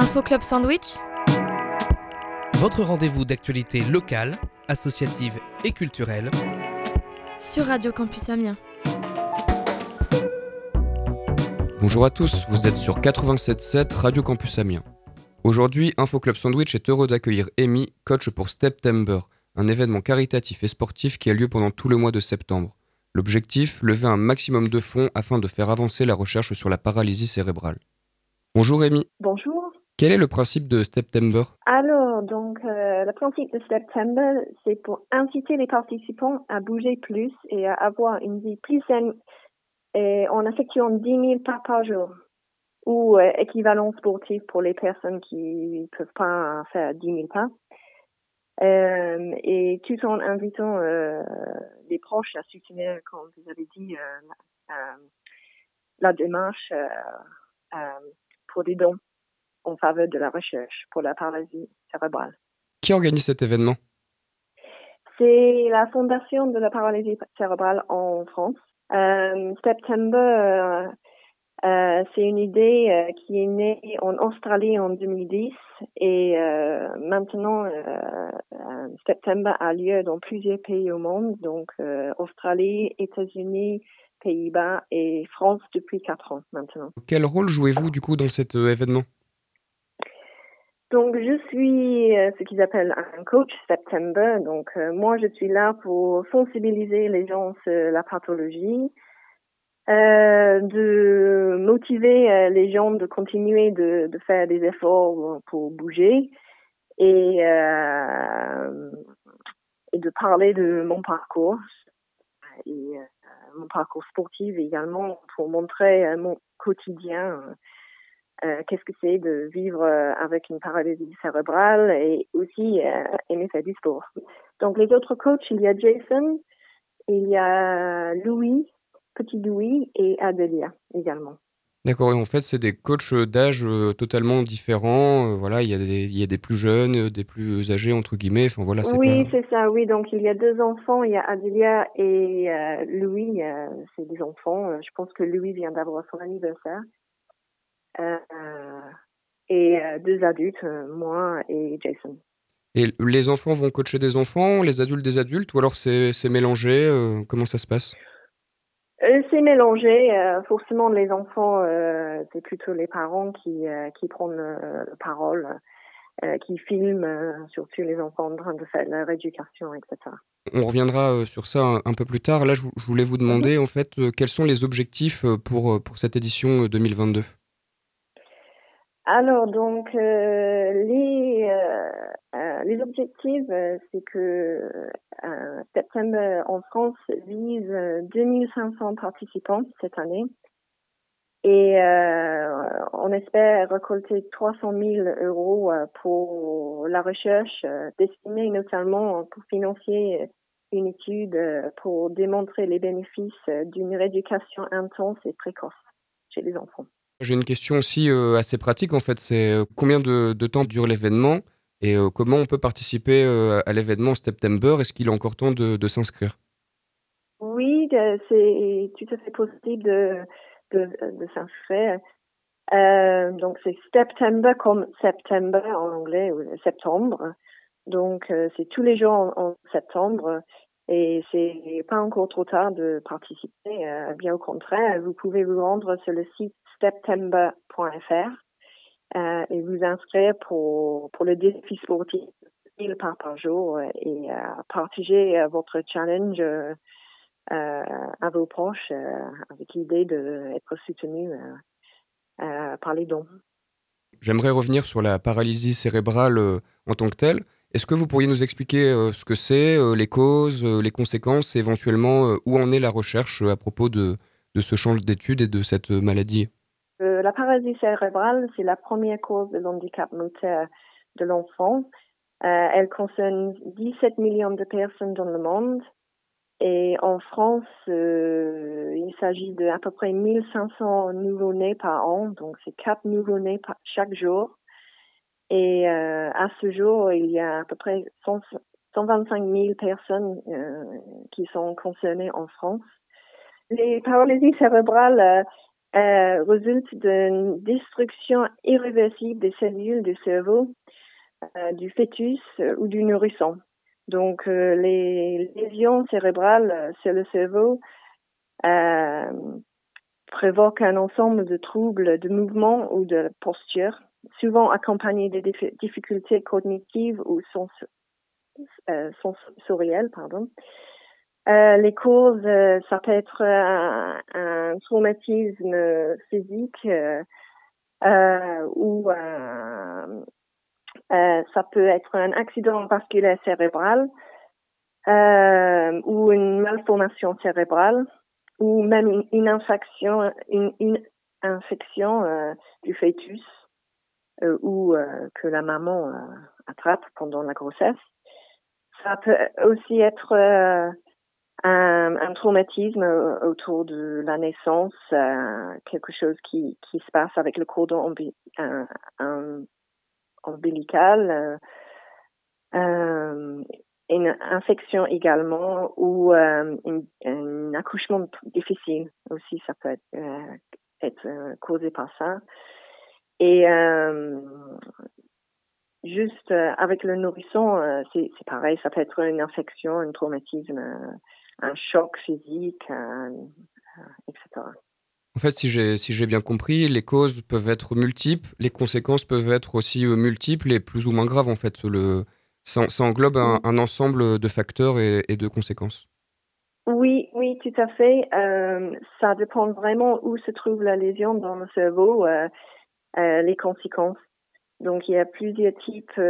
Info Club Sandwich Votre rendez-vous d'actualité locale, associative et culturelle. sur Radio Campus Amiens. Bonjour à tous, vous êtes sur 87.7 Radio Campus Amiens. Aujourd'hui, Info Club Sandwich est heureux d'accueillir Amy, coach pour September, un événement caritatif et sportif qui a lieu pendant tout le mois de septembre. L'objectif, lever un maximum de fonds afin de faire avancer la recherche sur la paralysie cérébrale. Bonjour Amy, Bonjour. Quel est le principe de September? Alors, donc, euh, le principe de September, c'est pour inciter les participants à bouger plus et à avoir une vie plus saine et en effectuant 10 000 pas par jour ou euh, équivalent sportif pour les personnes qui ne peuvent pas faire 10 000 pas. Euh, et tout en invitant les proches à soutenir, comme vous avez dit, la, la démarche pour des dons en faveur de la recherche pour la paralysie cérébrale. Qui organise cet événement? C'est la fondation de la paralysie cérébrale en France. Euh, September, euh, euh, c'est une idée euh, qui est née en Australie en 2010 et maintenant September a lieu dans plusieurs pays au monde, donc Australie, États-Unis, Pays-Bas et France depuis quatre ans maintenant. Quel rôle jouez-vous du coup dans cet événement? Donc, je suis euh, ce qu'ils appellent un coach September. Donc, euh, moi, je suis là pour sensibiliser les gens sur la pathologie, euh, de motiver euh, les gens de continuer de, de faire des efforts pour bouger et, euh, et de parler de mon parcours et euh, mon parcours sportif également pour montrer mon quotidien. Euh, qu'est-ce que c'est de vivre euh, avec une paralysie cérébrale et aussi euh, aimer faire du sport. Donc les autres coachs, il y a Jason, il y a Louis, petit Louis et Adelia également. D'accord, et en fait, c'est des coachs d'âge euh, totalement différents. voilà, il y, a des- il y a des plus jeunes, des plus âgés, entre guillemets. Enfin, voilà, oui, pas... c'est ça, oui. Donc il y a deux enfants, il y a Adelia et euh, Louis, c'est des enfants. Je pense que Louis vient d'avoir son anniversaire. Euh, et euh, deux adultes, euh, moi et Jason. Et les enfants vont coacher des enfants, les adultes des adultes, ou alors c'est mélangé Comment ça se passe? C'est mélangé. euh, forcément, les enfants, euh, c'est plutôt les parents qui, euh, qui prennent la parole, qui filment, surtout les enfants en train de faire leur éducation, etc. On reviendra sur ça un, un peu plus tard. Là, je, je voulais vous demander, en fait, quels sont les objectifs pour, pour cette édition euh, 2022 Alors, donc, euh, les, euh, euh, les objectifs, euh, c'est que euh, September en France vise euh, 2500 participants cette année. Et euh, on espère récolter 300 000 euros euh, pour la recherche euh, destinée notamment pour financer une étude euh, pour démontrer les bénéfices euh, d'une rééducation intense et précoce chez les enfants. J'ai une question aussi euh, assez pratique, en fait. C'est euh, combien de, temps dure l'événement et euh, comment on peut participer à l'événement September? Est-ce qu'il est encore temps de, s'inscrire? Oui, c'est tout à fait possible de, s'inscrire. Donc, c'est September comme September en anglais, septembre. Donc, c'est tous les jours en septembre. Et c'est pas encore trop tard de participer. euh, bien au contraire, vous pouvez vous rendre sur le site september.fr euh, et vous inscrire pour, pour le défi sportif 1000 pas par jour et euh, partager votre challenge à vos proches avec l'idée d'être soutenu par les dons. J'aimerais revenir sur la paralysie cérébrale en tant que telle. Est-ce que vous pourriez nous expliquer euh, ce que c'est, euh, les causes, euh, les conséquences et éventuellement où en est la recherche à propos de, de ce champ d'études et de cette maladie? La paralysie cérébrale, c'est la première cause de l'handicap moteur de l'enfant. Elle concerne 17 millions de personnes dans le monde. Et en France, il s'agit de à peu près 1500 nouveaux-nés par an, donc c'est quatre nouveaux-nés par- chaque jour. Et euh, à ce jour, il y a à peu près 100 125 000 personnes euh, qui sont concernées en France. Les paralysies cérébrales, euh, résulte d'une destruction irréversible des cellules du cerveau du fœtus ou du nourrisson. Donc, les lésions cérébrales sur le cerveau provoquent un ensemble de troubles de mouvement ou de posture, souvent accompagnés de difficultés cognitives ou sens euh, sensorielles. Pardon. Euh, les causes, euh, ça peut être un, un traumatisme physique euh, euh ou ça peut être un accident vasculaire cérébral ou une malformation cérébrale ou même une, infection, une, une infection euh, du fœtus euh, ou euh, que la maman attrape pendant la grossesse. Ça peut aussi être un, un, traumatisme autour de la naissance, quelque chose qui, qui se passe avec le cordon ombilical. Euh, une infection également ou euh, un accouchement difficile aussi, ça peut être, euh, être euh, causé par ça. Et juste avec le nourrisson, c'est pareil, ça peut être une infection, un traumatisme, un choc physique, etc. En fait, si j'ai si bien compris, les causes peuvent être multiples, les conséquences peuvent être aussi multiples et plus ou moins graves en fait. Le, ça, englobe un, ensemble de facteurs et, de conséquences. Oui, oui, tout à fait. Euh, ça dépend vraiment où se trouve la lésion dans le cerveau, euh, euh, les conséquences. Donc, il y a plusieurs types,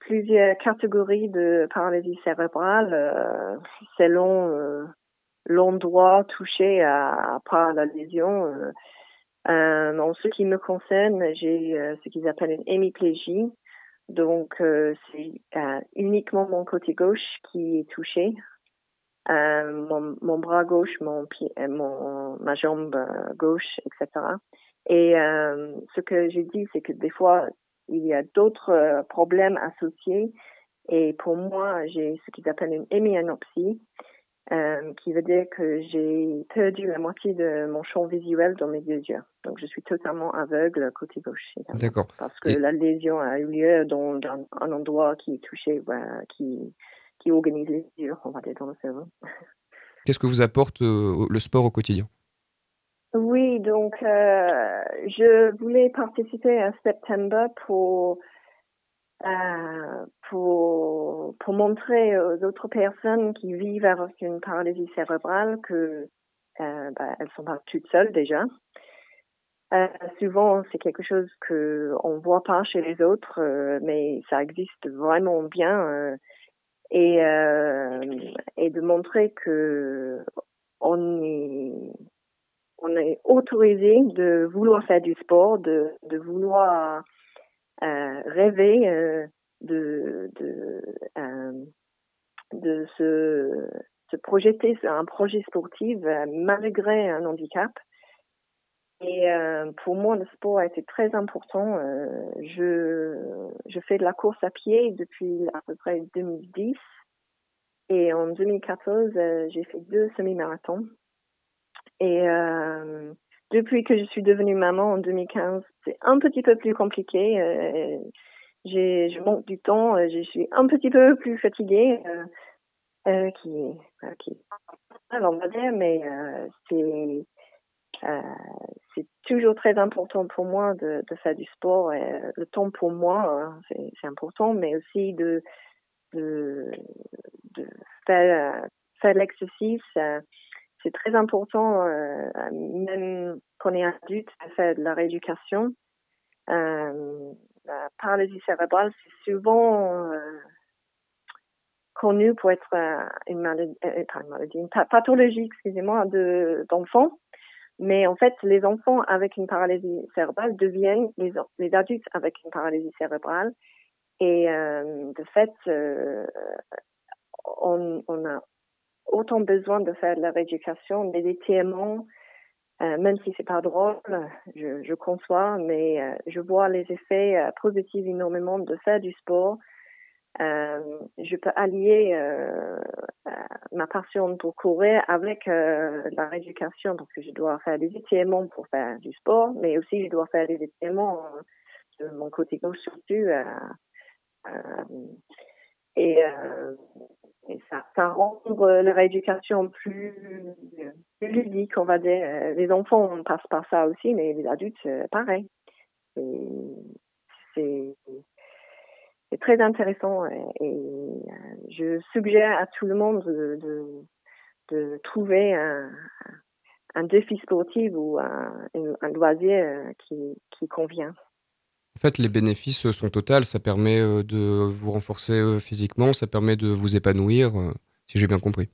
plusieurs catégories de paralysie cérébrale selon l'endroit touché à, par la lésion. en ce qui me concerne, j'ai ce qu'ils appellent une hémiplégie. Donc, euh, c'est euh, uniquement mon côté gauche qui est touché. Euh, mon, bras gauche, mon pied, ma jambe gauche, etc. Et ce que j'ai dit, c'est que des fois, il y a d'autres problèmes associés. Et pour moi, j'ai ce qu'ils appellent une hémianopsie. Euh, qui veut dire que j'ai perdu la moitié de mon champ visuel dans mes deux yeux. Donc, je suis totalement aveugle côté gauche. D'accord. Parce que la lésion a eu lieu dans, un endroit qui est touché, qui, qui organise les yeux, on va dire, dans le cerveau. Qu'est-ce que vous apporte euh, le sport au quotidien? Oui, donc, euh, je voulais participer à September pour euh, pour, pour montrer aux autres personnes qui vivent avec une paralysie cérébrale que euh, bah, elles sont pas toutes seules déjà. Euh, souvent, c'est quelque chose que on voit pas chez les autres, euh, mais ça existe vraiment bien. Euh, et, et de montrer que on est on est autorisé de vouloir faire du sport, de, vouloir euh, rêver euh, de euh, se projeter sur un projet sportif malgré un handicap. Et pour moi, le sport a été très important. je, je fais de la course à pied depuis à peu près 2010. Et en 2014, j'ai fait deux semi-marathons. Et depuis que je suis devenue maman en 2015, c'est un petit peu plus compliqué. Euh, j'ai, je manque du temps. Euh, je suis un petit peu plus fatiguée, euh, euh qui, euh, mais euh, c'est, c'est toujours très important pour moi de, faire du sport. Le temps pour moi, c'est, c'est important, mais aussi de, de, de faire, faire l'exercice c'est très important, euh, même quand on est adulte, de faire de la rééducation. Euh, la paralysie cérébrale, c'est souvent euh, connu pour être euh, une maladie, une pathologie, excusez-moi, de d'enfants. Mais en fait, les enfants avec une paralysie cérébrale deviennent les, les adultes avec une paralysie cérébrale. Et de fait, on, on a autant besoin de faire de la rééducation, des étirements, euh, même si c'est pas drôle, je, conçois, mais euh, je vois les effets euh, positifs énormément de faire du sport. je peux allier ma passion pour courir avec la rééducation. Donc, je dois faire des étirements pour faire du sport, mais aussi je dois faire des étirements de mon côté gauche surtout. et ça, rend la rééducation plus, plus ludique, on va dire. Les enfants, on passe par ça aussi, mais les adultes, pareil. C'est très intéressant et, euh, je suggère à tout le monde de, trouver un, défi sportif ou un, un loisir euh, qui convient. En fait, les bénéfices sont totaux. Ça permet euh, de vous renforcer physiquement, ça permet de vous épanouir, si j'ai bien compris.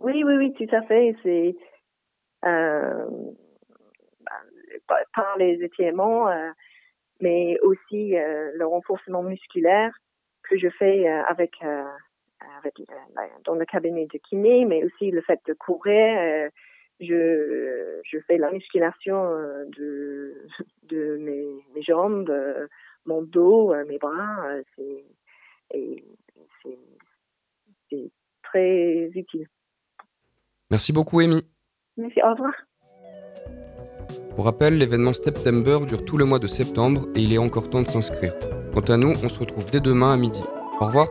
Oui, oui, oui, tout à fait. C'est euh, par les étirements, euh, mais aussi euh, le renforcement musculaire que je fais euh, avec dans le cabinet de kiné, mais aussi le fait de courir. Je, je fais la musculation de, de mes, mes jambes, mon dos, mes bras. c'est, c'est très utile. Merci beaucoup, Amy. Merci, au revoir. Pour rappel, l'événement September dure tout le mois de septembre et il est encore temps de s'inscrire. Quant à nous, on se retrouve dès demain à midi. Au revoir